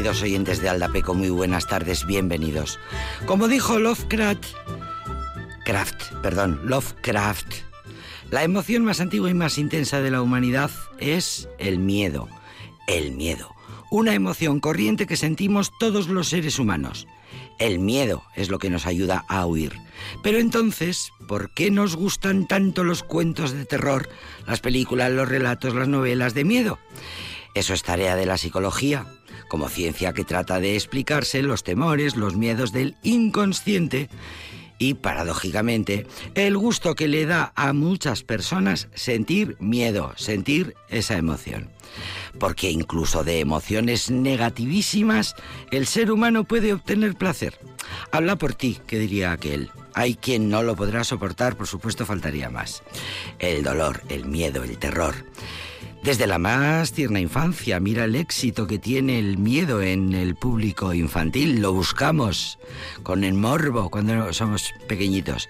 Oyentes de Aldapeco, muy buenas tardes, bienvenidos. Como dijo Lovecraft, Craft, perdón, Lovecraft, la emoción más antigua y más intensa de la humanidad es el miedo. El miedo, una emoción corriente que sentimos todos los seres humanos. El miedo es lo que nos ayuda a huir. Pero entonces, ¿por qué nos gustan tanto los cuentos de terror, las películas, los relatos, las novelas de miedo? Eso es tarea de la psicología, como ciencia que trata de explicarse los temores, los miedos del inconsciente y, paradójicamente, el gusto que le da a muchas personas sentir miedo, sentir esa emoción. Porque incluso de emociones negativísimas, el ser humano puede obtener placer. Habla por ti, que diría aquel. Hay quien no lo podrá soportar, por supuesto faltaría más. El dolor, el miedo, el terror. Desde la más tierna infancia, mira el éxito que tiene el miedo en el público infantil. Lo buscamos con el morbo cuando somos pequeñitos.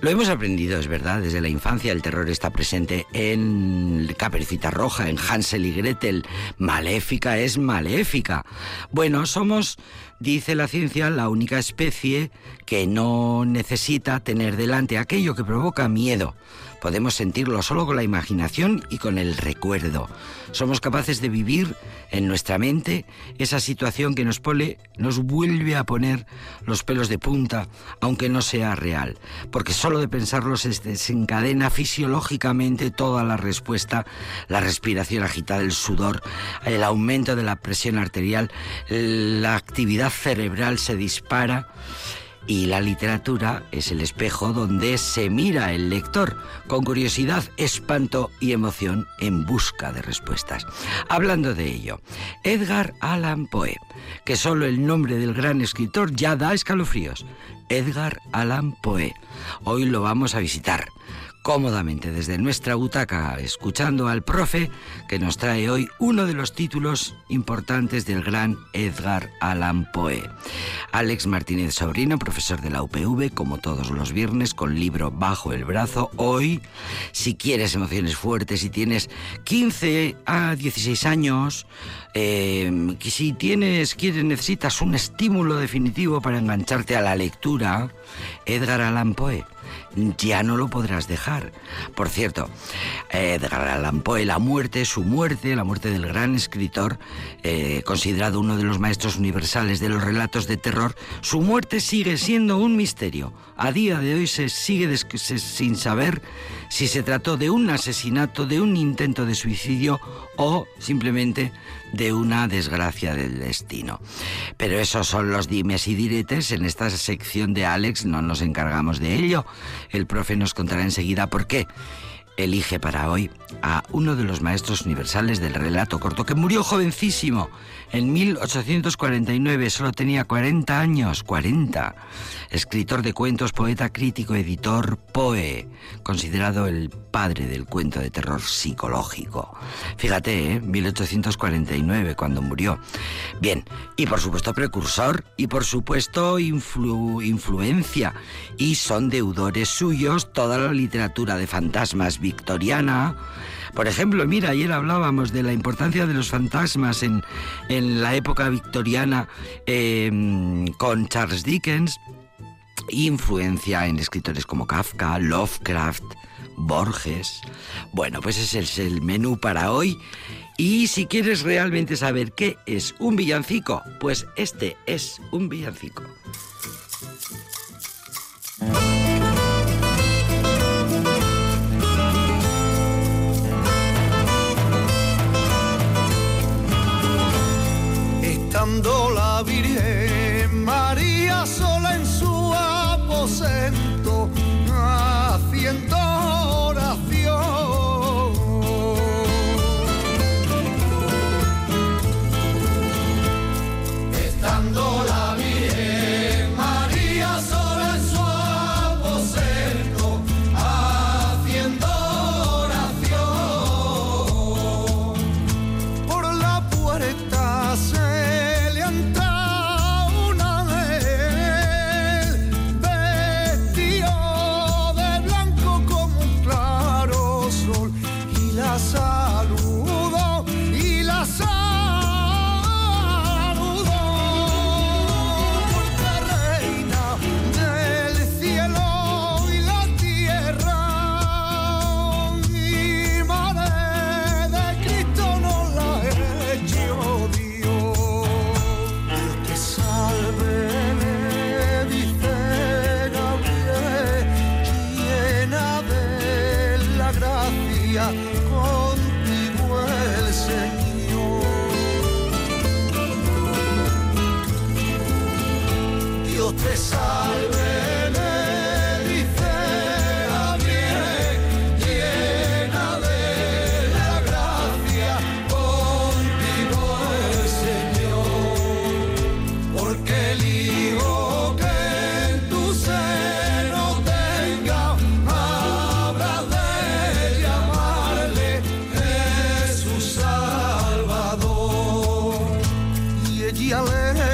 Lo hemos aprendido, es verdad, desde la infancia el terror está presente en Caperucita Roja, en Hansel y Gretel. Maléfica es maléfica. Bueno, somos, dice la ciencia, la única especie que no necesita tener delante aquello que provoca miedo. Podemos sentirlo solo con la imaginación y con el recuerdo. Somos capaces de vivir en nuestra mente esa situación que nos pone, nos vuelve a poner los pelos de punta, aunque no sea real, porque solo de pensarlo se desencadena fisiológicamente toda la respuesta, la respiración agitada, el sudor, el aumento de la presión arterial, la actividad cerebral se dispara y la literatura es el espejo donde se mira el lector con curiosidad, espanto y emoción en busca de respuestas. Hablando de ello, Edgar Allan Poe, que solo el nombre del gran escritor ya da escalofríos. Edgar Allan Poe. Hoy lo vamos a visitar cómodamente desde nuestra butaca, escuchando al profe que nos trae hoy uno de los títulos importantes del gran Edgar Allan Poe. Alex Martínez Sobrino, profesor de la UPV, como todos los viernes, con libro bajo el brazo. Hoy, si quieres emociones fuertes, si tienes 15 a 16 años, eh, si tienes, quieres, necesitas un estímulo definitivo para engancharte a la lectura, Edgar Allan Poe ya no lo podrás dejar. Por cierto, Edgar Allan Poe, la muerte, su muerte, la muerte del gran escritor, eh, considerado uno de los maestros universales de los relatos de terror, su muerte sigue siendo un misterio. A día de hoy se sigue sin saber si se trató de un asesinato, de un intento de suicidio o simplemente de una desgracia del destino. Pero esos son los dimes y diretes. En esta sección de Alex no nos encargamos de ello. El profe nos contará enseguida por qué elige para hoy a uno de los maestros universales del relato corto, que murió jovencísimo en 1849, solo tenía 40 años, 40. Escritor de cuentos, poeta, crítico, editor, Poe, considerado el padre del cuento de terror psicológico. Fíjate, ¿eh? 1849, cuando murió. Bien, y por supuesto precursor, y por supuesto influencia, y son deudores suyos toda la literatura de fantasmas victoriana, por ejemplo, mira, ayer hablábamos de la importancia de los fantasmas en, la época victoriana em, con Charles Dickens, influencia en escritores como Kafka, Lovecraft, Borges. Bueno, pues ese es el menú para hoy. Y si quieres realmente saber qué es un villancico, pues este es un villancico. La Virgen María sola en su aposento,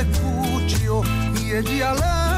mercutio e di alame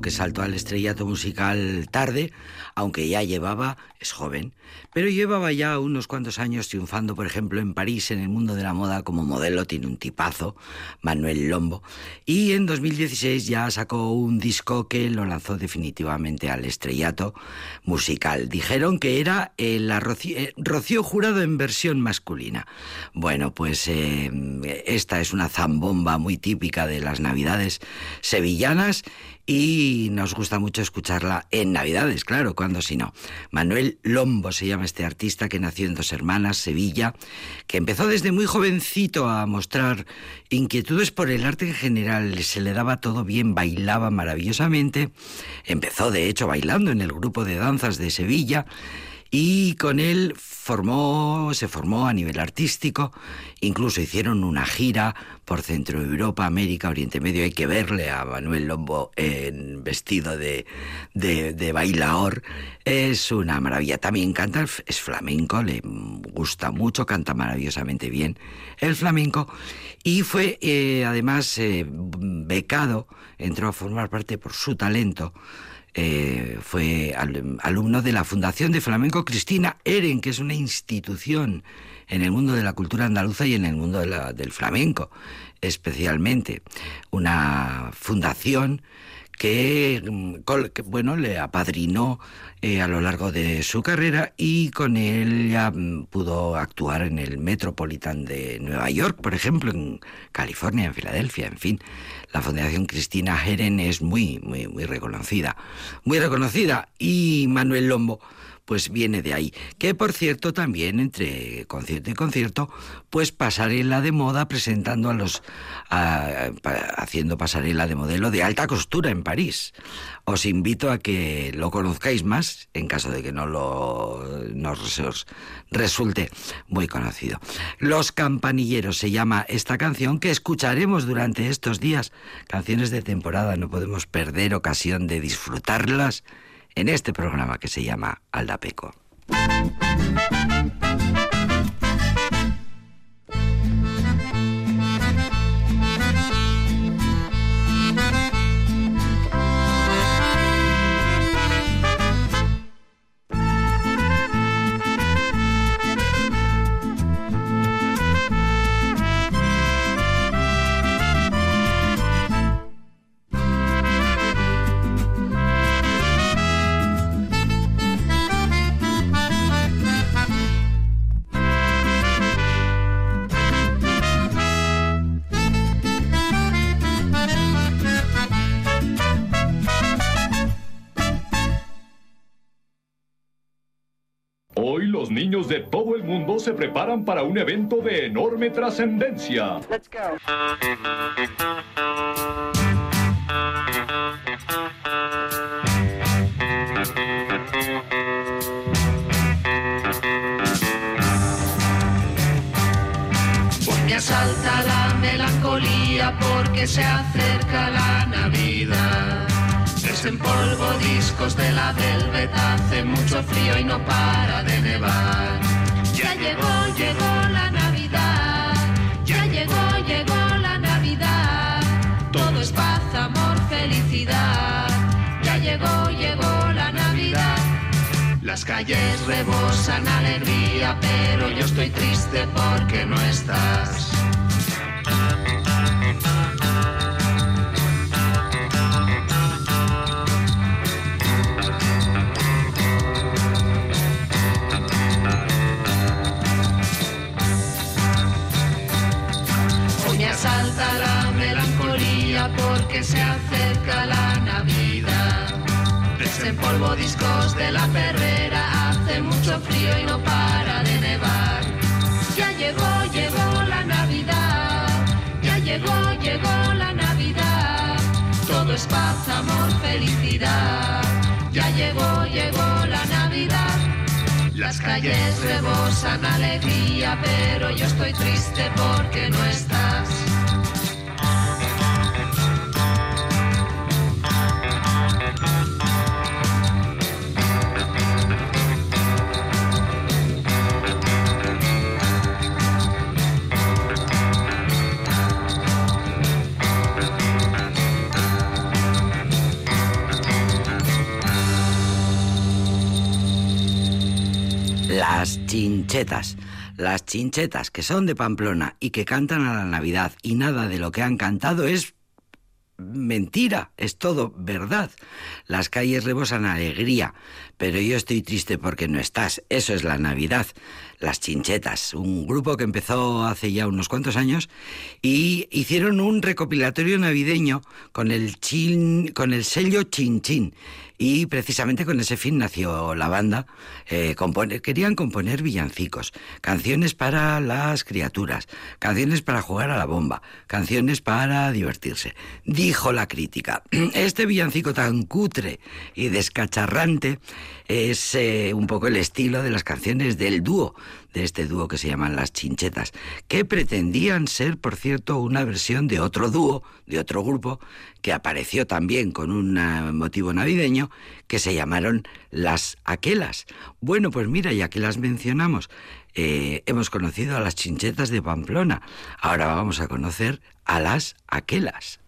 que saltó al estrellato musical tarde, aunque ya llevaba, es joven, pero llevaba ya unos cuantos años triunfando, por ejemplo, en París, en el mundo de la moda, como modelo, tiene un tipazo, Manuel Lombo, y en 2016 ya sacó un disco que lo lanzó definitivamente al estrellato musical. Dijeron que era la eh, Rocío, Jurado en versión masculina. Bueno, pues eh, esta es una zambomba muy típica de las navidades sevillanas y nos gusta mucho escucharla en Navidades, claro, cuando si no. Manuel Lombo se llama este artista que nació en Dos Hermanas, Sevilla, que empezó desde muy jovencito a mostrar inquietudes por el arte en general, se le daba todo bien, bailaba maravillosamente, empezó de hecho bailando en el grupo de danzas de Sevilla, y con él formó, se formó a nivel artístico, incluso hicieron una gira por Centro Europa, América, Oriente Medio. Hay que verle a Manuel Lombo en vestido de, bailaor. Es una maravilla. También canta, es flamenco, le gusta mucho, canta maravillosamente bien el flamenco. Y fue eh, además eh, becado, entró a formar parte por su talento eh, fue alumno de la Fundación de Flamenco Cristina Eren, que es una institución en el mundo de la cultura andaluza y en el mundo del flamenco, especialmente. Una fundación que, bueno, le apadrinó eh, a lo largo de su carrera y con él ya mm, pudo actuar en el Metropolitan de Nueva York, por ejemplo, en California, en Filadelfia, en fin. La Fundación Cristina Heren es muy, muy, muy reconocida. Muy reconocida. Y Manuel Lombo pues viene de ahí. Que por cierto también entre concierto y concierto, pues pasarela de moda presentando a los, haciendo pasarela de modelo de alta costura en París. Os invito a que lo conozcáis más, en caso de que no lo nos resulte muy conocido. Los campanilleros se llama esta canción que escucharemos durante estos días. Canciones de temporada, no podemos perder ocasión de disfrutarlas en este programa que se llama Aldapeco. Niños de todo el mundo se preparan para un evento de enorme trascendencia. Me asalta la melancolía porque se acerca la Navidad. Polvo discos de la Velvet, hace mucho frío y no para de nevar. Ya llegó, llegó la Navidad, ya llegó, llegó la Navidad. Todo es paz, amor, felicidad. Ya llegó, llegó la Navidad. Las calles rebosan alegría, pero yo estoy triste porque no estás. Porque se acerca la Navidad. Desempolvo discos de la perrera, hace mucho frío y no para de nevar. Ya llegó, llegó la Navidad, ya llegó, llegó la Navidad. Todo es paz, amor, felicidad. Ya llegó, llegó la Navidad. Las calles rebosan alegría, pero yo estoy triste porque no estás. Chinchetas. Las chinchetas que son de Pamplona y que cantan a la Navidad y nada de lo que han cantado es mentira, es todo verdad. Las calles rebosan alegría, pero yo estoy triste porque no estás. Eso es la Navidad. Las Chinchetas, un grupo que empezó hace ya unos cuantos años y hicieron un recopilatorio navideño con el chin, con el sello Chin Chin. Y precisamente con ese fin nació la banda. Eh, querían componer villancicos, canciones para las criaturas, canciones para jugar a la bomba, canciones para divertirse. Dijo la crítica, este villancico tan cutre y descacharrante es eh, un poco el estilo de las canciones del dúo, de este dúo que se llaman Las Chinchetas, que pretendían ser, por cierto, una versión de otro dúo, de otro grupo, que apareció también con un eh, motivo navideño, que se llamaron Las Aquelas. Bueno, pues mira, ya que las mencionamos, eh, hemos conocido a las Chinchetas de Pamplona, ahora vamos a conocer a las Aquelas.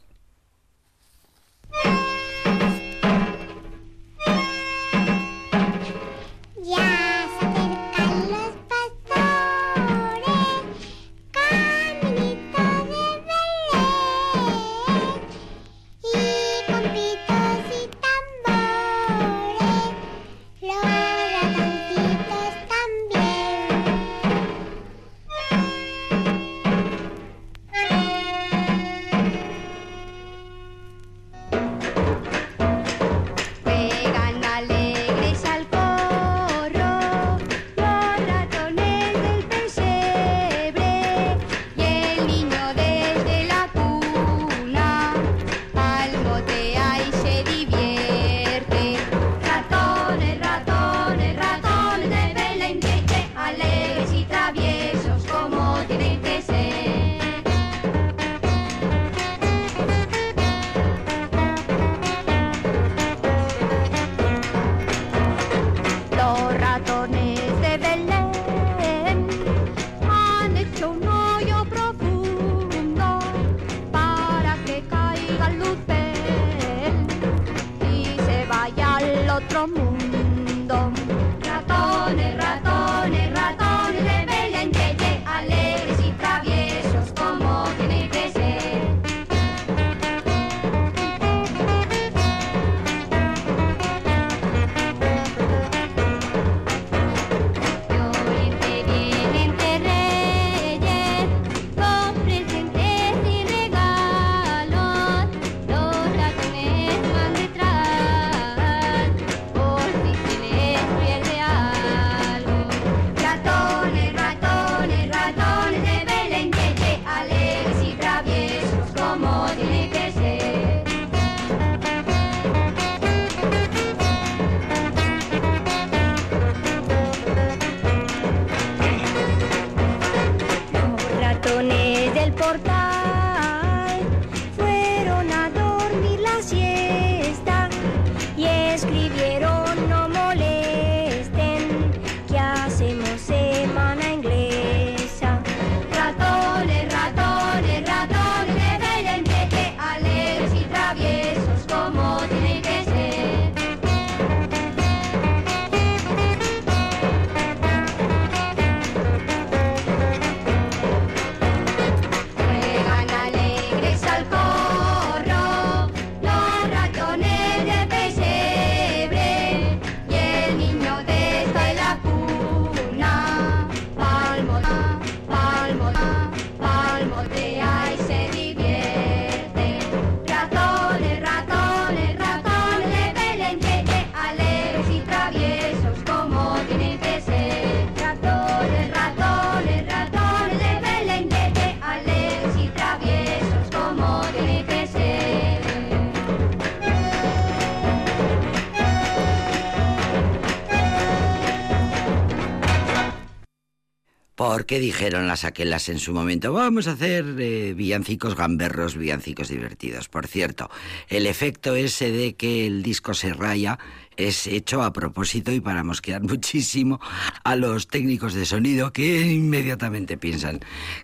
Porque dijeron las aquelas en su momento, vamos a hacer eh, villancicos gamberros, villancicos divertidos. Por cierto, el efecto ese de que el disco se raya es hecho a propósito y para mosquear muchísimo a los técnicos de sonido que inmediatamente piensan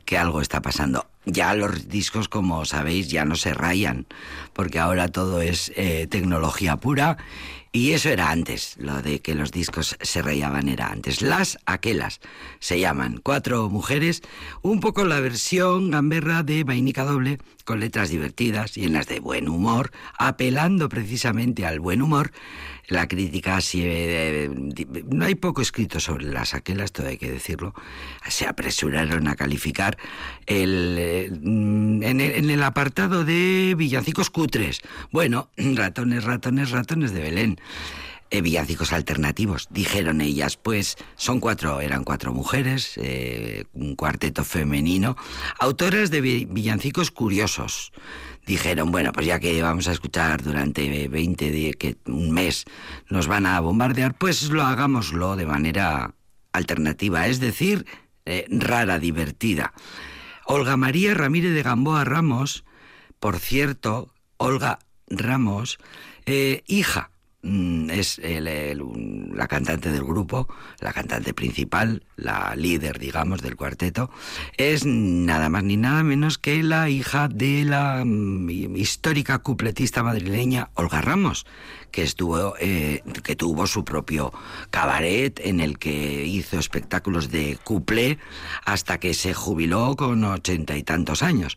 que algo está pasando. Ya los discos, como sabéis, ya no se rayan, porque ahora todo es eh, tecnología pura y eso era antes, lo de que los discos se rayaban era antes. Las Aquelas se llaman, cuatro mujeres, un poco la versión gamberra de Vainica Doble, con letras divertidas y en las de buen humor, apelando precisamente al buen humor. La crítica, si, eh, no hay poco escrito sobre las aquelas, todo hay que decirlo, se apresuraron a calificar el, eh, en, el, en el apartado de villancicos cutres. Bueno, ratones, ratones, ratones de Belén. Eh, villancicos alternativos, dijeron ellas, pues son cuatro, eran cuatro mujeres, eh, un cuarteto femenino, autoras de vi- villancicos curiosos. Dijeron, bueno, pues ya que vamos a escuchar durante 20 días, que un mes nos van a bombardear, pues lo hagámoslo de manera alternativa, es decir, eh, rara, divertida. Olga María Ramírez de Gamboa Ramos, por cierto, Olga Ramos, hija, es el- la cantante del grupo, la cantante principal, la líder, digamos, del cuarteto, es nada más ni nada menos que la hija de la mm, histórica cupletista madrileña Olga Ramos, que estuvo, eh, que tuvo su propio cabaret en el que hizo espectáculos de cuplé hasta que se jubiló con ochenta y tantos años.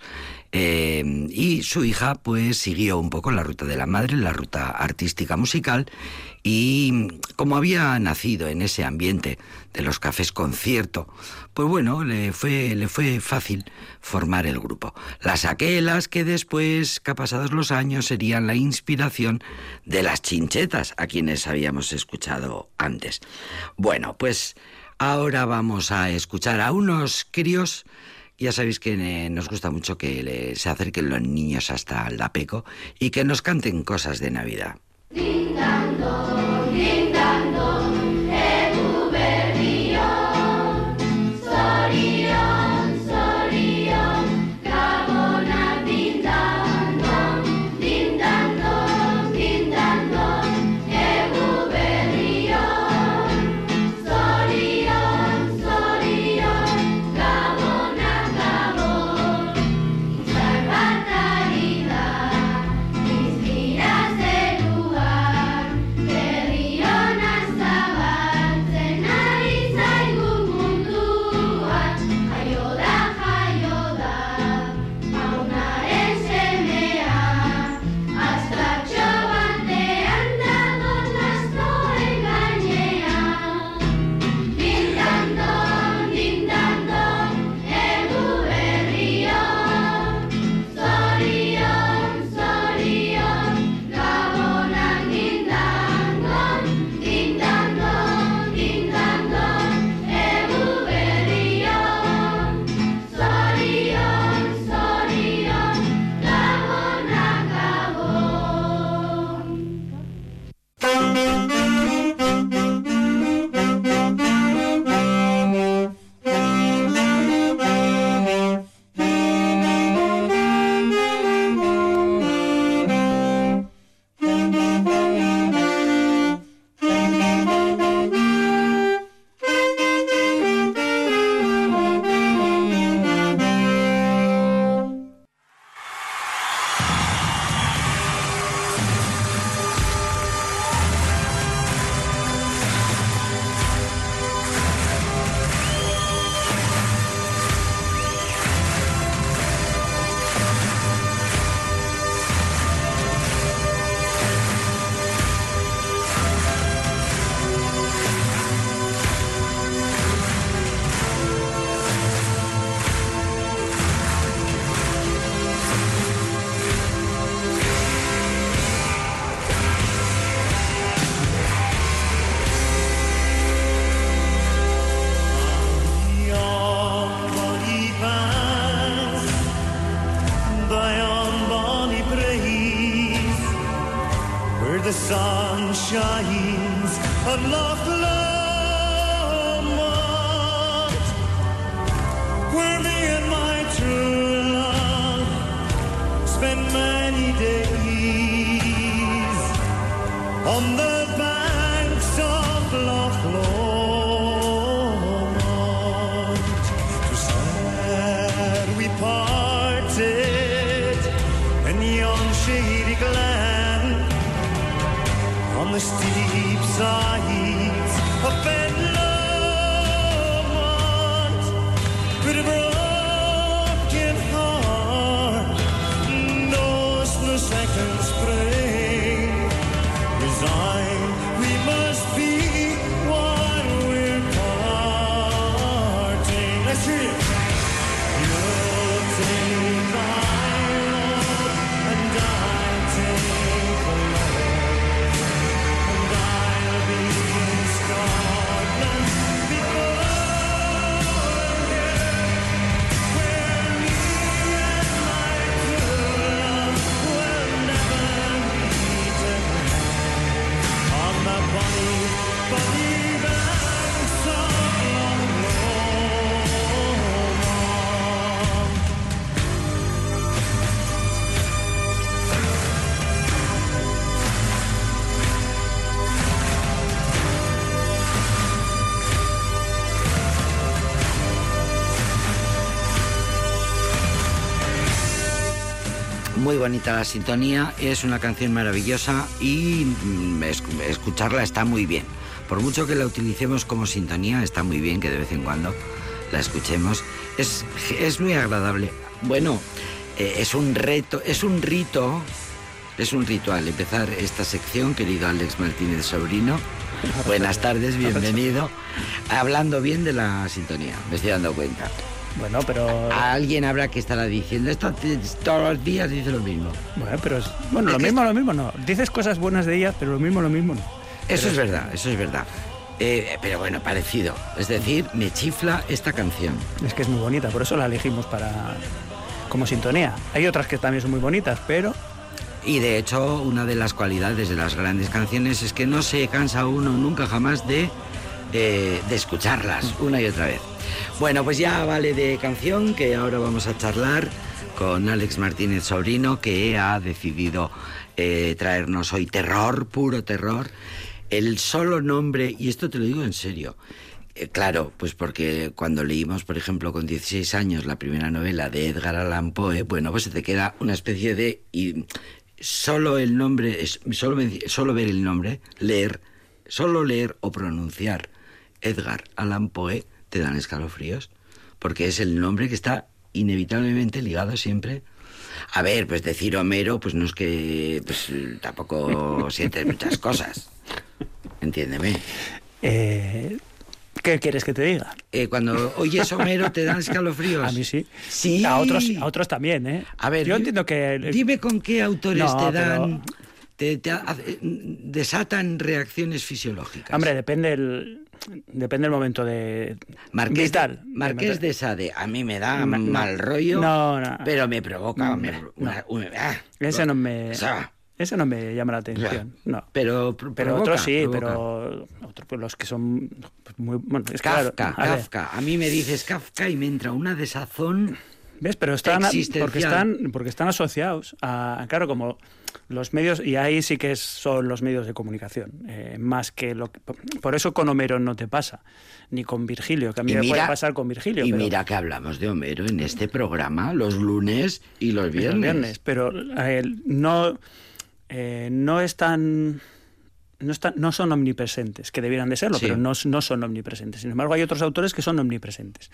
Eh, y su hija pues siguió un poco la ruta de la madre, la ruta artística musical y como había nacido en ese ambiente de los cafés concierto, pues bueno, le fue, le fue fácil formar el grupo. Las aquelas que después, que pasados los años, serían la inspiración de las chinchetas, a quienes habíamos escuchado antes. Bueno, pues ahora vamos a escuchar a unos críos ya sabéis que eh, nos gusta mucho que se acerquen los niños hasta el Dapeco y que nos canten cosas de Navidad. Where bonita la sintonía, es una canción maravillosa y mm, es- escucharla está muy bien. Por mucho que la utilicemos como sintonía, está muy bien que de vez en cuando la escuchemos. Es, es muy agradable. Bueno, eh, es un reto, es un rito, es un ritual empezar esta sección, querido Alex Martínez Sobrino. Buenas tardes, bienvenido. Hablando bien de la sintonía, me estoy dando cuenta. Bueno, pero. Alguien habrá que estará diciendo esto todos los días dice lo mismo. Bueno, pero es- bueno, Es lo que mismo, lo mismo no. Dices cosas buenas de ellas, pero lo mismo, lo mismo no. Eso es verdad, eso es verdad. Eh, pero bueno, parecido. Es decir, me chifla esta canción. Es que es muy bonita, por eso la elegimos para como sintonía. Hay otras que también son muy bonitas, pero Y de hecho, una de las cualidades de las grandes canciones es que no se cansa uno nunca jamás de, eh, de escucharlas una y otra vez. Bueno, pues ya vale de canción que ahora vamos a charlar con Alex Martínez Sobrino que ha decidido eh, traernos hoy terror, puro terror. El solo nombre, y esto te lo digo en serio, eh, claro, pues porque cuando leímos, por ejemplo, con 16 años la primera novela de Edgar Allan Poe, bueno, pues se te queda una especie de... Y solo el nombre, solo, solo ver el nombre, leer, solo leer o pronunciar Edgar Allan Poe te dan escalofríos, porque es el nombre que está inevitablemente ligado siempre. A ver, pues decir Homero, pues no es que pues, tampoco sientes muchas cosas. Entiéndeme. eh, ¿qué quieres que te diga? Eh, cuando oyes Homero te dan escalofríos. A mí sí. Sí. A otros, a otros también, ¿eh? A ver, yo entiendo que Dime con qué autores No, te pero- dan. Te, te hace- desatan reacciones fisiológicas. Hombre, depende el depende el momento de Marqués, vital. Marqués de Sade, a mí me da No, no. mal rollo, No, no. pero me provoca me- no. una- una- ah, Ese no me o sea, ese no me llama la atención. No. Pero, Pero provoca, otros sí, provoca. pero otros pues, los que son pues, muy bueno, es claro, Kafka, a Kafka. A mí me dices Kafka y me entra una desazón. ¿Ves? Pero están porque están porque están asociados a claro como los medios y ahí sí que es- son los medios de comunicación eh, más que lo que, por eso con Homero no te pasa ni con Virgilio que a mí Y me puede pasar con Virgilio Y pero- mira que hablamos de Homero en este programa los lunes y los los viernes. viernes, pero eh, no eh, no están no, están, no son omnipresentes, que debieran de serlo, Sí. pero no, no son omnipresentes. Sin embargo, hay otros autores que son omnipresentes.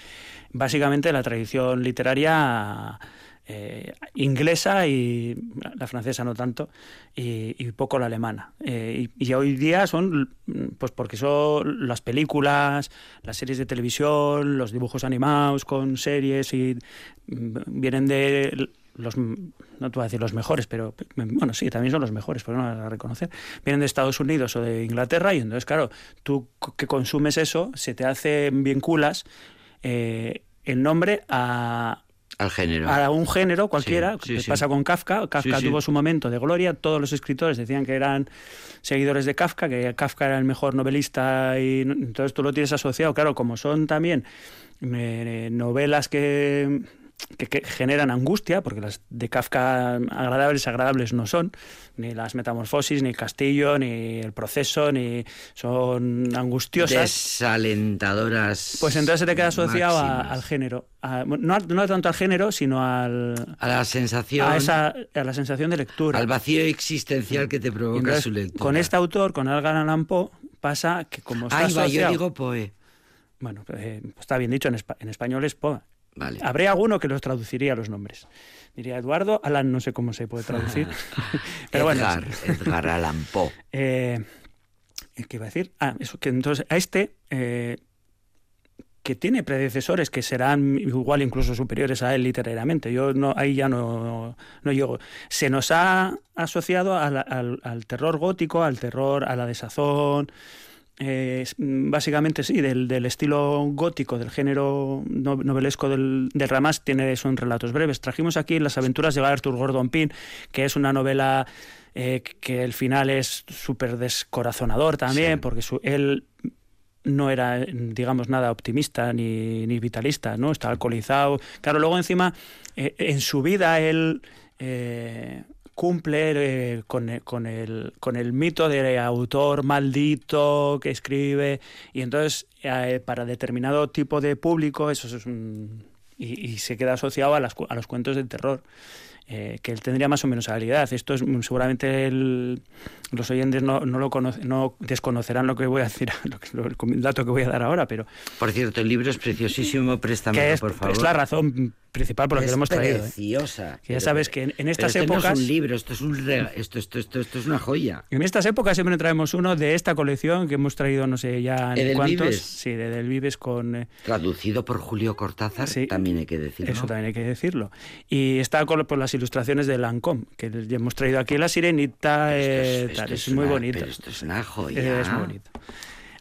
Básicamente la tradición literaria eh, inglesa y la francesa no tanto, y, y poco la alemana. Eh, y, y hoy día son, pues porque son las películas, las series de televisión, los dibujos animados con series y mm, vienen de los no te voy a decir los mejores, pero bueno, sí, también son los mejores, pero no a reconocer. Vienen de Estados Unidos o de Inglaterra y entonces, claro, tú que consumes eso, se te hacen vinculas eh, el nombre a, Al género. a un género cualquiera. Sí, sí, que sí. pasa con Kafka. Kafka tuvo su momento de gloria. Todos los escritores decían que eran seguidores de Kafka, que Kafka era el mejor novelista y entonces tú lo tienes asociado. Claro, como son también eh, novelas que que, que generan angustia, porque las de Kafka agradables, agradables no son, ni las metamorfosis, ni el castillo, ni el proceso, ni son angustiosas. Desalentadoras. Pues entonces se te queda asociado a- al género. A- no, no tanto al género, sino al, A la sensación. a, esa, a la sensación de lectura. Al vacío existencial que te provoca entonces, su lectura. con este autor, con Edgar Allan Poe, pasa que como está Ahí va, yo digo Poe. Bueno, eh, está bien dicho, en, espa- en español es Poe. Vale. Habría alguno que los traduciría los nombres. Diría Eduardo, Alan no sé cómo se puede traducir. Pero bueno, Edgar, Edgar Allan Poe. eh, ¿qué iba a decir? Ah, eso, que entonces a este, eh, que tiene predecesores que serán igual incluso superiores a él literariamente, yo no, ahí ya no, no llego. Se nos ha asociado al- al terror gótico, al terror, a la desazón, eh, mm, básicamente sí, del, del estilo gótico, del género no- novelesco del, del Ramás, tiene, son relatos breves. Trajimos aquí Las aventuras de Arthur Gordon Pym, que es una novela eh, que el final es súper descorazonador también, Sí. porque su, él no era, digamos, nada optimista ni, ni vitalista, ¿no? Está alcoholizado. Claro, luego encima, eh, en su vida él cumple eh, con, el- con, el, con el mito de autor maldito que escribe y entonces eh, para determinado tipo de público eso es un... Y, y se queda asociado a, las a los cuentos de terror. eh, que él tendría más o menos habilidad. Esto es seguramente el- los oyentes no, no lo conoce- no desconocerán lo que voy a decir, lo que- lo- el dato que voy a dar ahora, pero Por cierto, el libro es preciosísimo, préstamelo, es, por favor. es la razón principal por la que Es lo hemos traído. ¿eh? preciosa. Que ya sabes que en, en estas pero esto épocas... no es un libro, esto es, un rega- esto, esto, esto, esto es una joya. En estas épocas siempre traemos uno de esta colección que hemos traído, no sé ya ni cuántos. Edelvives. Sí, de Delvives con... eh, Traducido por Julio Cortázar, Sí. también hay que decirlo. Eso también hay que decirlo. Y está con por las ilustraciones de Lancôme, que ya hemos traído aquí La Sirenita, esto eh, esto tal, es, muy una- bonito. Pero esto es una joya. Es muy bonito.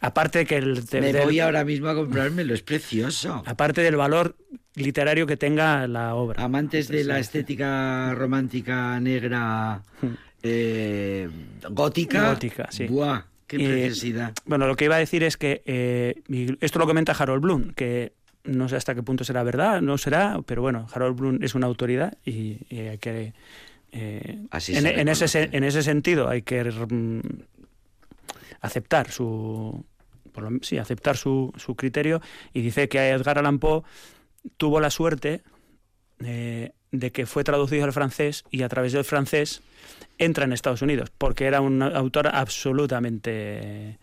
Aparte que el de- Me del- voy ahora mismo a comprármelo, es precioso. aparte del valor literario que tenga la obra. Amantes de la estética romántica negra eh, gótica. Gótica, sí. Buah, qué Eh, preciosidad. Bueno, lo que iba a decir es que eh, esto lo comenta Harold Bloom, que no sé hasta qué punto será verdad, no será, pero bueno, Harold Bloom es una autoridad y, y hay que eh, Así en, ese en ese sentido hay que mm, aceptar su por lo- sí, aceptar su, su criterio y dice que Edgar Allan Poe tuvo la suerte eh, de que fue traducido al francés y a través del francés entra en Estados Unidos, porque era un autor absolutamente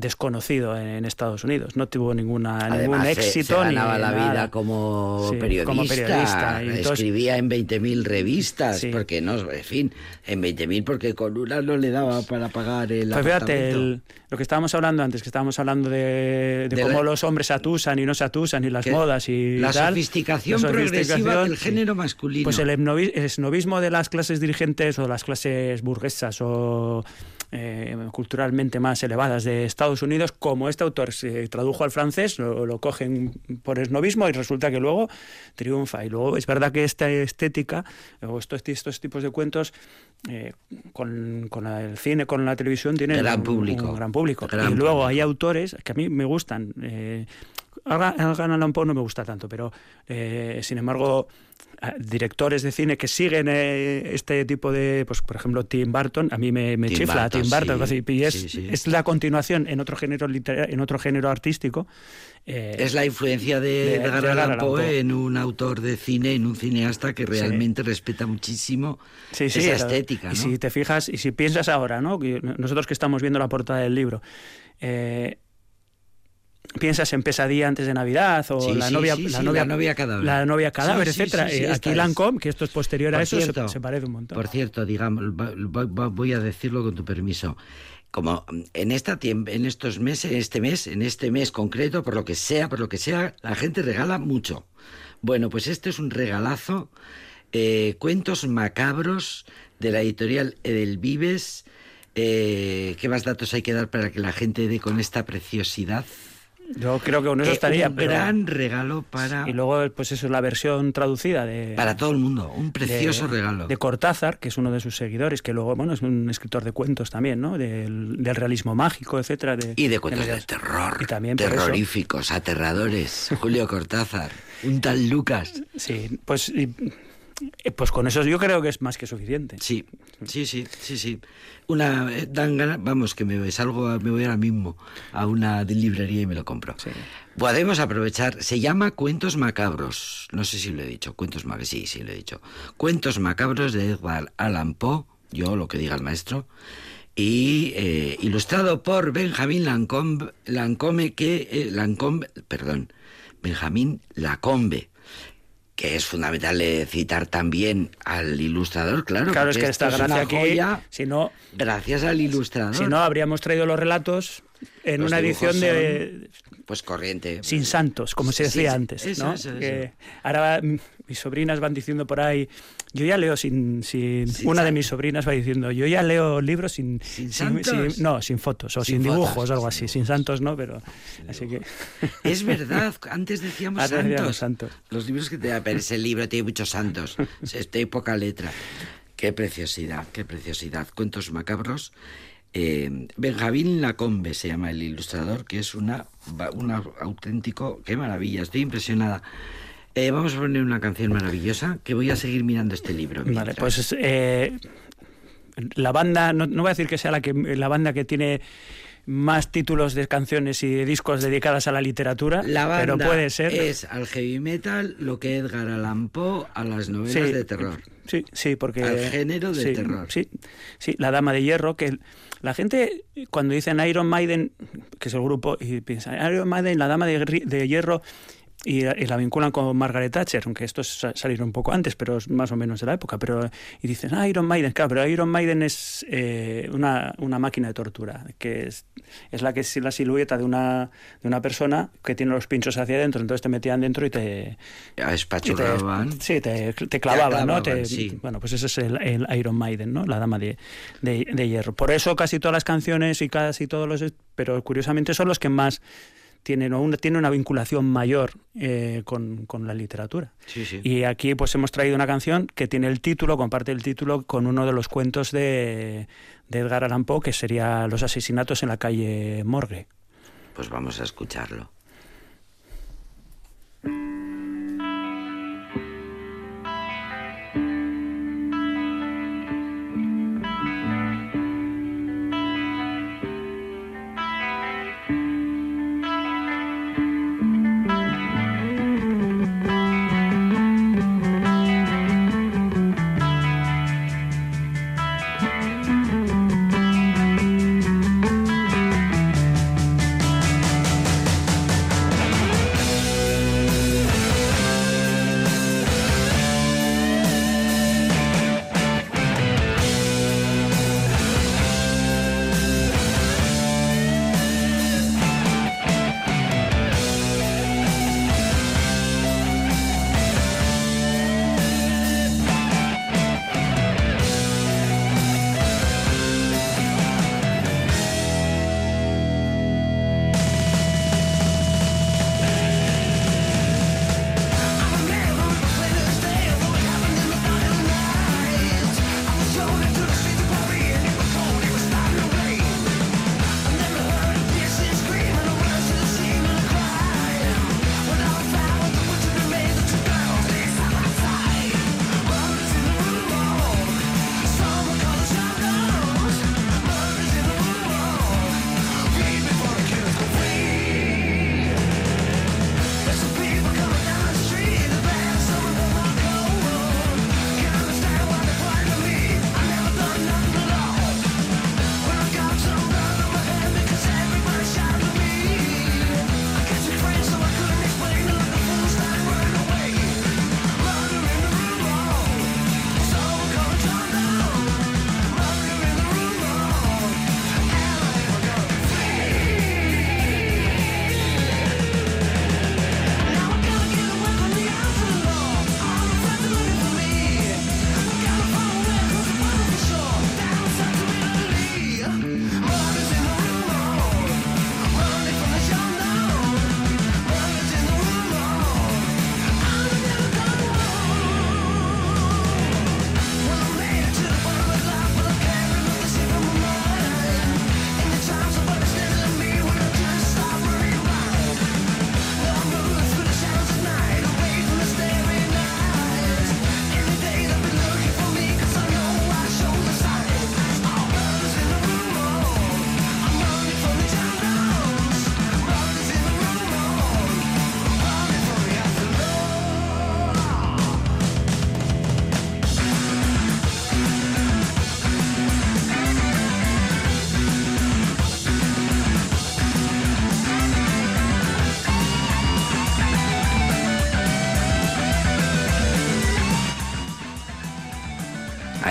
desconocido en, Estados Unidos. No tuvo ninguna, ningún Además, se- éxito se ganaba ni la nada. vida como, Sí, periodista, como periodista, y entonces- escribía en 20.000 revistas, Sí. porque no, en fin, en 20.000 porque con una no le daba para pagar el Pues fíjate, el- lo que estábamos hablando antes, que estábamos hablando de, de De cómo la- los hombres se atusan y no se atusan, y las modas y la tal. sofisticación La progresiva del género masculino. Pues el esnovi- el esnovismo de las clases dirigentes o las clases burguesas o eh, culturalmente más elevadas de Estados Unidos, como este autor se tradujo al francés, lo, lo cogen por esnovismo y resulta que luego triunfa. Y luego es verdad que esta estética o estos, estos tipos de cuentos eh, con, con el cine, con la televisión, tienen Gran un, público. un gran público. Gran y luego público. hay autores que a mí me gustan. Eh, Edgar Allan Poe no me gusta tanto, pero eh, sin embargo a- directores de cine que siguen eh, este tipo de, pues por ejemplo Tim Burton, a mí me, me Tim chifla Burton, Tim Burton, sí, y es, sí, sí. es la continuación en otro género en otro género artístico. eh, Es la influencia de, de- Edgar Allan Poe en un autor de cine, en un cineasta que realmente respeta muchísimo Sí, sí, esa estética. Y ¿no? si te fijas, y si piensas ahora, ¿no? Nosotros que estamos viendo la portada del libro, eh, piensas en Pesadilla antes de Navidad o Sí, la, sí, novia, sí, la novia, la novia cadáver. la novia cadáver, etcétera. Eh, aquí es. Lancôme, que esto es posterior a eso, se- cierto, se, parece un montón. Por cierto, digamos, voy a decirlo con tu permiso. Como en esta en estos meses, este mes, en este mes concreto, por lo que sea, por lo que sea, la gente regala mucho. Bueno, pues este es un regalazo. eh, cuentos macabros de la editorial Edelvives. Eh, ¿Qué más datos hay que dar para que la gente dé con esta preciosidad? Yo creo que con eso Eh, estaría. un pero- gran regalo para, Y luego, pues eso, la versión traducida de. para todo el mundo. Un precioso de- regalo. De Cortázar, que es uno de sus seguidores, que luego, bueno, es un escritor de cuentos también, ¿no? Del, del realismo mágico, etcétera. De, y de cuentos de, terror. Y también terroríficos, aterradores. Julio Cortázar. Un tal Lucas. Sí, pues, y- pues con eso yo creo que es más que suficiente. Sí, sí, sí, sí, sí. Una, eh, dan ganas, vamos, que me salgo, me voy ahora mismo a una librería y me lo compro. Sí. Podemos aprovechar, se llama Cuentos Macabros, no sé si lo he dicho, Cuentos Macabros, sí, sí lo he dicho. Cuentos Macabros de Edward Allan Poe, yo lo que diga el maestro, y eh, ilustrado por Benjamín Lancombe, Lancome, que, eh, Lancombe, perdón, Benjamín Lacombe, que es fundamental citar también al ilustrador, claro. Claro, es que esta es gracia aquí, joya si no, gracias al ilustrador. si no habríamos traído los relatos en Los una edición de Pues corriente. sin santos, como se decía sí, antes, eso, ¿no? eso, eso. Que ahora mis sobrinas van diciendo por ahí, yo ya leo sin, sin, Sin una de mis sobrinas va diciendo, yo ya leo libros sin, ¿Sin santos? no, sin fotos o Sin fotos, dibujos, algo sin así, sin santos, no, pero así que Es verdad, antes decíamos Antes santos. decíamos santos. Los libros que te da, pero ese libro tiene muchos santos. Este poca letra. Qué preciosidad, qué preciosidad. Cuentos macabros. Eh, Benjamín Lacombe se llama el ilustrador, que es una, una auténtico. Qué maravilla, estoy impresionada. Eh, vamos a poner una canción maravillosa que voy a seguir mirando este libro. Vale, pues eh, la banda, no, no voy a decir que sea la, que, la banda que tiene más títulos de canciones y de discos dedicadas a la literatura, La banda pero puede ser. es al heavy metal lo que Edgar Allan Poe a las novelas Sí, de terror. Sí, sí, porque... Al género de sí, terror. Sí, sí, La Dama de Hierro, que el- la gente cuando dicen Iron Maiden, que es el grupo, y piensan Iron Maiden, La Dama de, de Hierro, y, y la vinculan con Margaret Thatcher, aunque estos sa- salieron un poco antes, pero es más o menos de la época. Pero, y dicen, ah, Iron Maiden, claro, pero Iron Maiden es eh, una, una máquina de tortura, que es, es la que es la silueta de una, de una persona que tiene los pinchos hacia adentro, entonces te metían dentro y te, Espachurraban. sí, te, te clavaban, ¿no? Te- sí. Bueno, pues ese es el, el Iron Maiden, ¿no? La dama de, de- de hierro. Por eso casi todas las canciones y casi todos los... Pero curiosamente son los que más tienen, una, tienen una vinculación mayor eh, con, con la literatura. Sí, sí. Y aquí pues hemos traído una canción que tiene el título, comparte el título con uno de los cuentos de, de Edgar Allan Poe, que sería Los asesinatos en la calle Morgue. Pues vamos a escucharlo.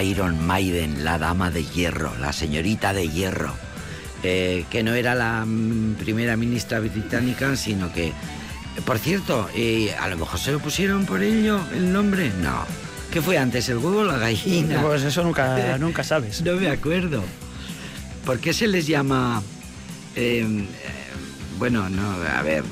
Iron Maiden, la dama de hierro, la señorita de hierro, eh, que no era la mm, primera ministra británica, sino que, por cierto, eh, a lo mejor se lo pusieron por ello el nombre, no. ¿Qué fue antes, el huevo o la gallina? Pues eso nunca, nunca sabes. No me acuerdo. ¿Por qué se les llama... eh, eh, bueno, no, a ver...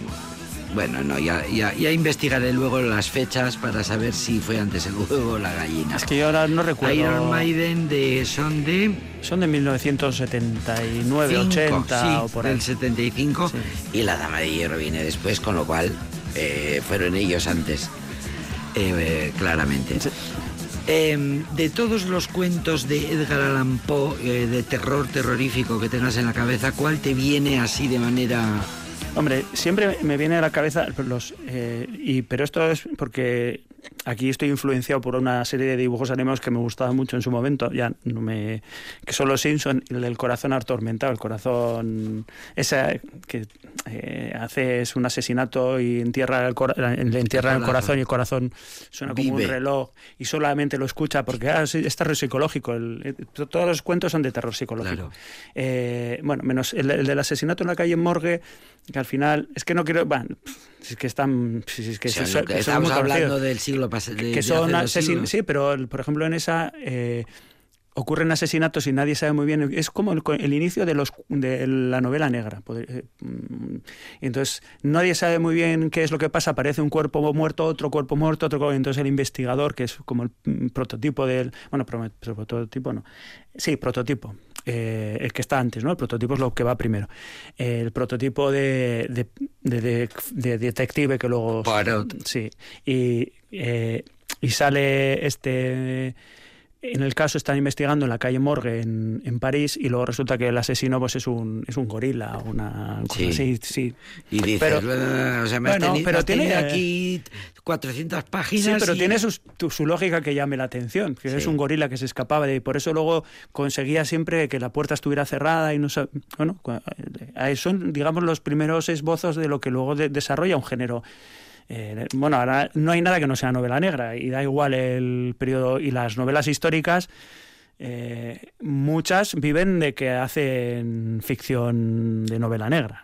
Bueno, no, ya, ya, ya investigaré luego las fechas para saber si fue antes el huevo o la gallina. Es que yo ahora no recuerdo. Iron Maiden de, son de... Son de 1979, cinco, 80 sí, o por ahí. del 75 Sí. y la Dama de Hierro viene después, con lo cual eh, fueron ellos antes, eh, claramente. Sí. Eh, de todos los cuentos de Edgar Allan Poe, eh, de terror terrorífico que tengas en la cabeza, ¿cuál te viene así de manera... Hombre, siempre me viene a la cabeza los eh, y pero esto es porque aquí estoy influenciado por una serie de dibujos animados que me gustaba mucho en su momento, ya no me que son los Simpson, el del corazón atormentado, el corazón esa que eh, hace es un asesinato y entierra el cora- le entierra el corazón. y el corazón suena como un reloj y solamente lo escucha porque ah, es terror psicológico. el- eh, to- todos los cuentos son de terror psicológico. Claro. Eh, bueno, menos el, el del asesinato en la calle Morgue, que al final, es que no quiero, bueno, es que están, es que, O sea, son- estamos hablando del siglo que son asesinos, sí, pero por ejemplo en esa eh, ocurren asesinatos y nadie sabe muy bien, es como el, el inicio de, los, de la novela negra. eh, mm, Entonces nadie sabe muy bien qué es lo que pasa, aparece un cuerpo muerto, otro cuerpo muerto, otro cuerpo, entonces el investigador, que es como el mm, prototipo del, bueno, pro- prototipo no, sí, prototipo. Eh, el que está antes, ¿no? El prototipo es lo que va primero. El prototipo de, de, de- de- de detective que luego... Sí. Y, eh, y sale este... En el caso están investigando en la calle Morgue en, en París y luego resulta que el asesino pues es un, es un gorila, una cosa Sí. así, sí. Y dices, Pero- "Ah, o sea, me has bueno, tenido, pero has tiene- aquí 400 Sí, páginas. pero y- tiene tu- su lógica que llame la atención, que Sí. es un gorila que se escapaba de... Por eso luego conseguía siempre que la puerta estuviera cerrada y no... Bueno, eh, son, digamos, los primeros esbozos de lo que luego de- desarrolla un género. Eh, bueno, ahora no hay nada que no sea novela negra y da igual el periodo y las novelas históricas. eh, muchas viven de que hacen ficción de novela negra.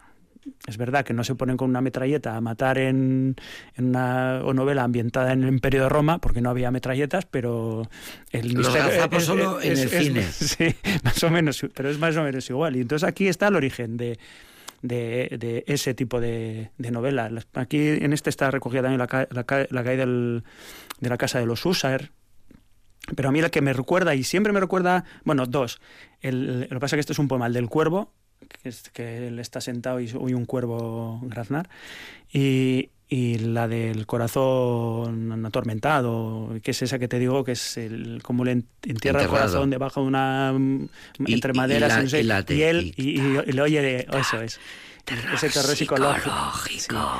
Es verdad que no se ponen con una metralleta a matar en, en una o novela ambientada en el Imperio de Roma, porque no había metralletas, pero el Los misterio- gazapos solo en el cine. sí, más o menos, pero es más o menos igual. Y entonces aquí está el origen de, de, ese tipo de, de novela. Las- Aquí en este está recogida también la, la, ca- la caída de la casa de los Husser. Pero a mí la que me recuerda, y siempre me recuerda, bueno, dos. Lo que pasa es que este es un poema, el del cuervo, que, es, que él está sentado y un cuervo graznar, y, y la del corazón atormentado, que es esa que te digo, que es el, como le en- entierra el corazón debajo de una... Y- entre y maderas, la- y, no sé, y él, y le oye de... Eso es. Ese terror psicológico.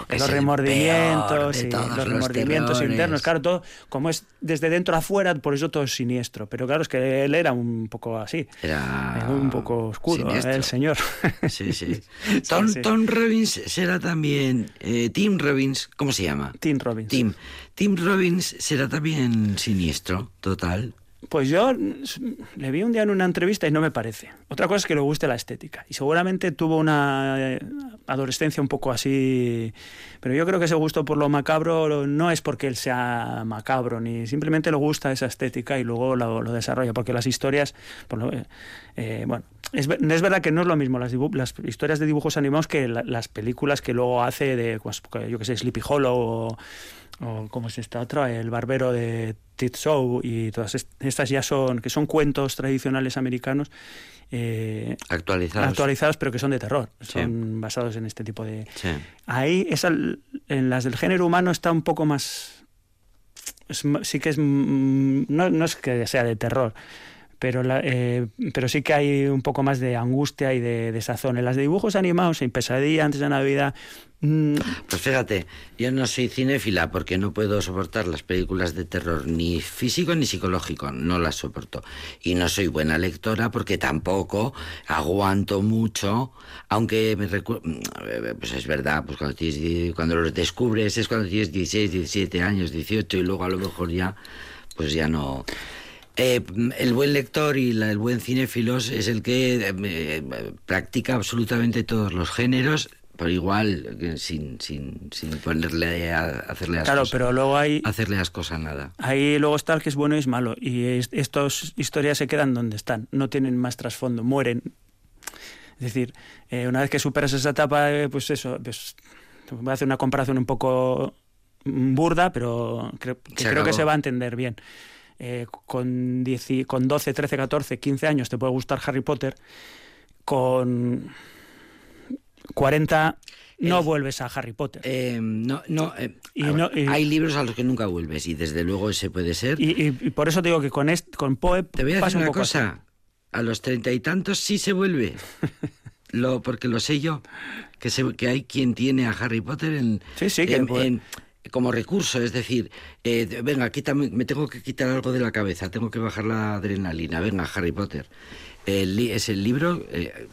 los remordimientos, sí, los los remordimientos terrores. internos. Claro, todo, como es desde dentro afuera, por eso todo es siniestro. Pero claro, es que él era un poco así. Era Era un poco oscuro, siniestro. el señor. Sí, sí. Tom, sí. Tom Robbins será también. eh, Tim Robbins, ¿cómo se llama? Tim Robbins. Tim. Tim Robbins será también siniestro, total. Pues yo le vi un día en una entrevista y no me parece. Otra cosa es que le guste la estética. Y seguramente tuvo una eh, adolescencia un poco así. Pero yo creo que ese gusto por lo macabro no es porque él sea macabro, ni simplemente le gusta esa estética y luego lo, desarrolla. Porque las historias. por lo- eh, bueno, es, es verdad que no es lo mismo las, las historias de dibujos animados que la- las películas que luego hace de, pues, yo que sé, Sleepy Hollow o o como es esta otra, El barbero de Tit Show y todas est- estas ya son, que son cuentos tradicionales americanos eh, Actualizados. actualizados pero que son de terror, Sí. son basados en este tipo de... Sí. Ahí, esa, en las del género humano está un poco más... es sí que es... No, no es que sea de terror, pero, la- eh, pero sí que hay un poco más de angustia y de, de sazón. En las de dibujos animados, en Pesadilla, antes de Navidad... mm, Pues fíjate, yo no soy cinéfila porque no puedo soportar las películas de terror ni físico ni psicológico, no las soporto. Y no soy buena lectora porque tampoco aguanto mucho, aunque me recu- mm, pues es verdad, pues cuando, tienes cuando los descubres es cuando tienes 16, 17 años, 18 y luego a lo mejor ya, pues ya no... Eh, el buen lector y la- el buen cinéfilos es el que eh, practica absolutamente todos los géneros por igual, eh, sin, sin, sin ponerle a hacerle ascos, Claro, pero luego hay, hacerle ascos a nada. Ahí luego está el que es bueno y es malo. Y es- estas historias se quedan donde están. No tienen más trasfondo, mueren. Es decir, eh, una vez que superas esa etapa, eh, pues eso, pues, voy a hacer una comparación un poco burda, pero creo, que creo que se va a entender bien. Eh, con, 10 con 12, 13, 14, 15 años te puede gustar Harry Potter. Con 40 no El- vuelves a Harry Potter. Eh, no, no, eh, Y ver, no- y- hay libros a los que nunca vuelves y desde luego ese puede ser. y, por eso te digo que con, est- con Poe Te voy a decir un una así. cosa. A los treinta y tantos sí se vuelve. lo, porque lo sé yo. Que, se- que hay quien tiene a Harry Potter en, Sí, sí, que en- en- como recurso. Es decir, eh, venga, quítame, me tengo que quitar algo de la cabeza. Tengo que bajar la adrenalina. Venga, Harry Potter. El es el libro. eh,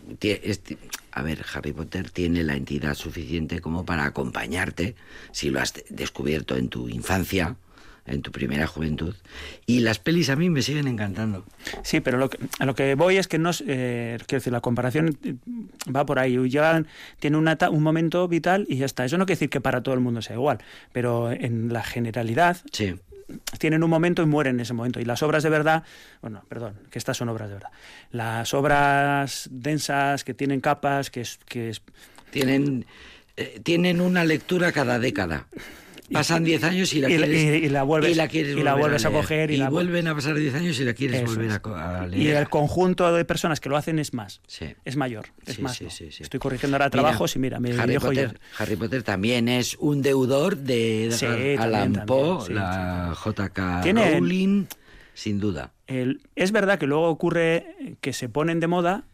a ver, Harry Potter tiene la entidad suficiente como para acompañarte si lo has de- descubierto en tu infancia, en tu primera juventud. Y las pelis a mí me siguen encantando. Sí, pero lo que, a lo que voy es que no es, eh, quiero decir, la comparación eh, va por ahí. Llegan, tiene una eta- un momento vital y ya está. Eso no quiere decir que para todo el mundo sea igual, pero en la generalidad Sí. tienen un momento y mueren en ese momento. Y las obras de verdad, bueno, perdón, que estas son obras de verdad. Las obras densas que tienen capas, que es, que es Tienen, eh, tienen una lectura cada década. Pasan 10 años y la quieres, y- y la vuelves- y la quieres vuelves a leer. coger y la vuelven a pasar 10 años y la quieres Eso volver a, a y leer. el conjunto de personas que lo hacen es más. Sí. Es mayor, es Sí, más. Estoy corrigiendo ahora Mira, trabajos y mira, mi Harry. Potter, Harry Potter también es un deudor de también, Poe, también, la JK Rowling, sin duda. El- es verdad que luego ocurre que se ponen de moda,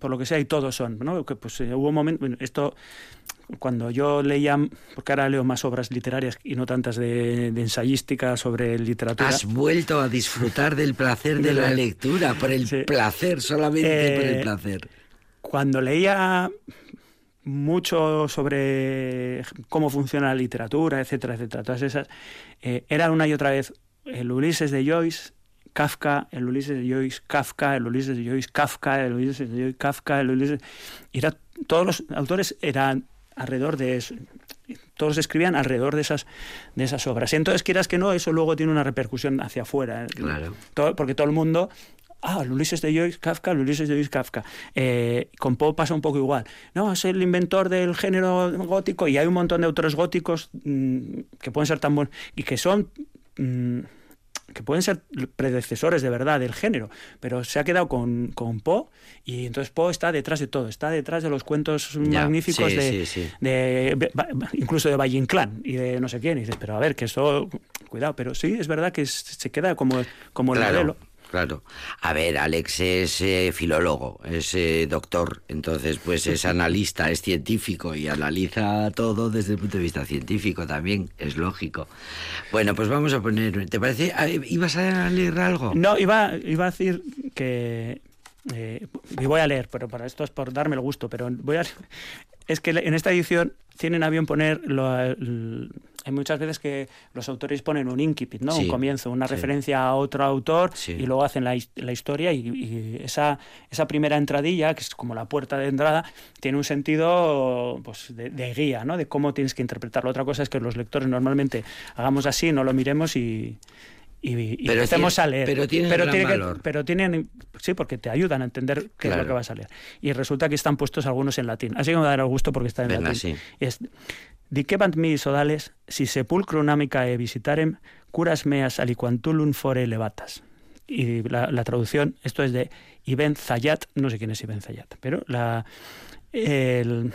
por lo que sea, y todos son, ¿no? Que pues eh, hubo un momento, bueno, esto cuando yo leía, porque ahora leo más obras literarias y no tantas de, de ensayística sobre literatura. Has vuelto a disfrutar del placer de De la la- lectura, por el Sí. placer, solamente por el Eh, placer. Cuando leía mucho sobre cómo funciona la literatura, etcétera, etcétera, todas esas, eh, era una y otra vez el Ulises de Joyce, Kafka, el Ulises de Joyce, Kafka, el Ulises de Joyce, Kafka, el Ulises de Joyce, Kafka, el Ulises... Y era, todos los autores eran alrededor de eso. Todos escribían alrededor de esas, de esas obras. Entonces, quieras que no, eso luego tiene una repercusión hacia afuera. ¿eh? Claro. Todo- porque todo el mundo Ah, el Ulises de Joyce Kafka, el Ulises de Joyce Kafka. Eh, con Poe pasa un poco igual. No, es el inventor del género gótico y hay un montón de autores góticos mm, que pueden ser tan buenos y que son mm, que pueden ser predecesores de verdad del género, pero se ha quedado con, con Poe y entonces Poe está detrás de todo, está detrás de los cuentos Ya, magníficos sí, de, sí, sí. de- incluso de Valle Inclán y de no sé quién. Y dices, pero a ver, que eso, cuidado, pero sí, es verdad que se queda como, como el modelo. Claro. A ver, Alex es eh, filólogo, es eh, doctor, entonces pues es analista, es científico y analiza todo desde el punto de vista científico también, es lógico. Bueno, pues vamos a poner, ¿te parece? Ah, ¿Ibas a leer algo? No, iba, iba a decir que. eh, y voy a leer, pero para esto es por darme el gusto, pero voy a. Es que en esta edición tienen a bien poner. Lo, hay muchas veces que los autores ponen un incipit, ¿no? Sí, un comienzo, una sí. referencia a otro autor Sí. y luego hacen la historia y, y esa, esa primera entradilla, que es como la puerta de entrada, tiene un sentido pues, de, de guía, ¿no? De cómo tienes que interpretarlo. Otra cosa es que los lectores normalmente hagamos así, no lo miremos y, y, y Pero empecemos tiene- a leer. pero tienen gran tiene que- valor. pero tienen, sí, porque te ayudan a entender qué es lo que vas a leer. Y resulta que están puestos algunos en latín. Así que me va a dar el gusto porque está en Venga, latín. sí. Es, Dicebant mi sodales, si sepulcrum amicae visitarem, curas meas aliquantulum fore levatas. Y la, la traducción, esto es de Ibn Zayat, no sé quién es Ibn Zayat, pero la, el-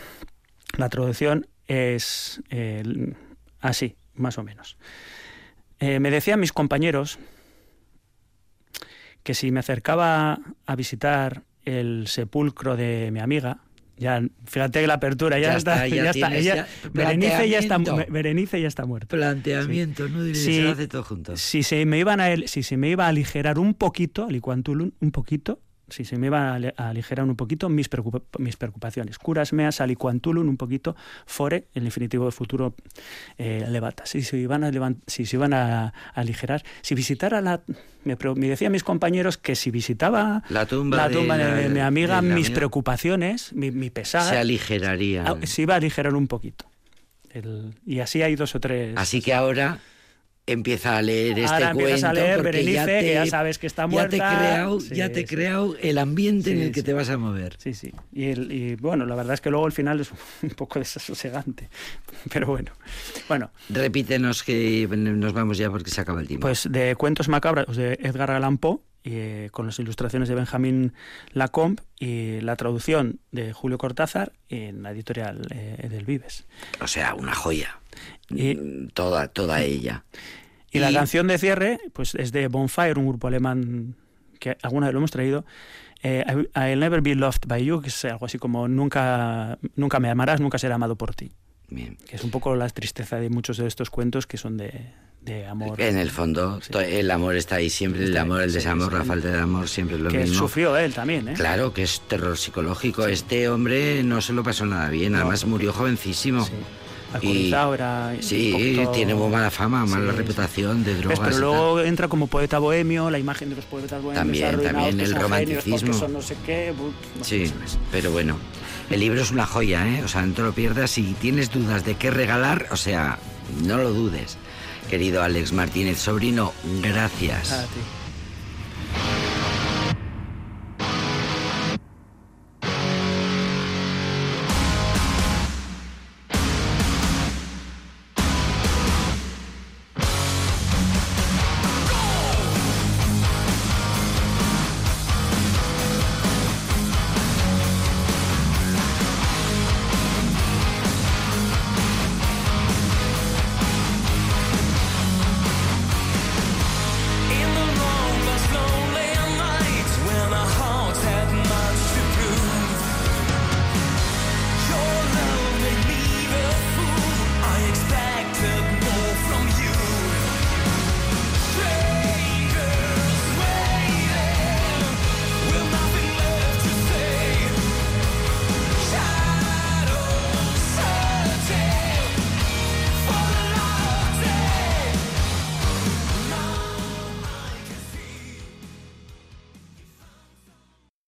la traducción es el- así, más o menos. Eh, me decían mis compañeros que si me acercaba a visitar el sepulcro de mi amiga, ya fíjate que la apertura ya, Ya está, está, ya ya está, ella- ya Berenice ya está. Berenice ya está muerta. Planteamiento, ¿no? Diré, Sí. Se lo hace todo junto. Si se me iban a si se me iba a aligerar un poquito, aliquantulum, un poquito, sí, se me iban a, aligerar un poquito mis, mis preocupaciones. Curas meas aliquantulum un poquito fore, el infinitivo futuro eh, levata. Si se iban a, si se iban a, a aligerar, si visitara la... Me, me decían mis compañeros que si visitaba La tumba la de tumba de, la- mi amiga, de mis amiga. preocupaciones, mi, mi pesar, Se aligeraría. se iba a aligerar un poquito. El- y así hay dos o tres... Así que ahora empieza a leer este Ahora cuento a leer porque Berenice, que ya sabes que está Ya te he muerta. creado, Sí, ya te sí. creado el ambiente en el que te vas a mover. Sí, sí. Y, el- y, bueno, la verdad es que luego el final es un poco desasosegante. Pero bueno. Bueno, Repítenos que nos vamos ya porque se acaba el tiempo. pues de Cuentos Macabros de Edgar Allan Poe, eh, con las ilustraciones de Benjamín Lacombe y la traducción de Julio Cortázar en la editorial eh, del Vives. o sea, una joya. Y- Mm, Toda, toda ella. Y, la canción de cierre pues es de Bonfire, un grupo alemán que alguna vez lo hemos traído. eh, I'll never be loved by you, que es algo así como nunca, nunca me amarás, nunca seré amado por ti. Bien. Que es un poco la tristeza de muchos de estos cuentos que son de, de amor. En el fondo, Sí. el amor está ahí siempre, el amor, el desamor, sí. la falta de amor, siempre es lo que mismo. sufrió él también, ¿eh? Claro, que es terror psicológico. Este hombre no se lo pasó nada bien, además murió jovencísimo. Alcoholizado era. Sí, poquito- tiene muy mala fama, mala Sí, reputación de ¿Ves? drogas. Pero luego entra como poeta bohemio, la imagen de los poetas bohemios También, también el romanticismo. son no sé qué. Sí, pero bueno. El libro es una joya, ¿eh? O sea, no te lo pierdas. Si tienes dudas de qué regalar, o sea, no lo dudes. Querido Alex Martínez, sobrino, gracias. A ti.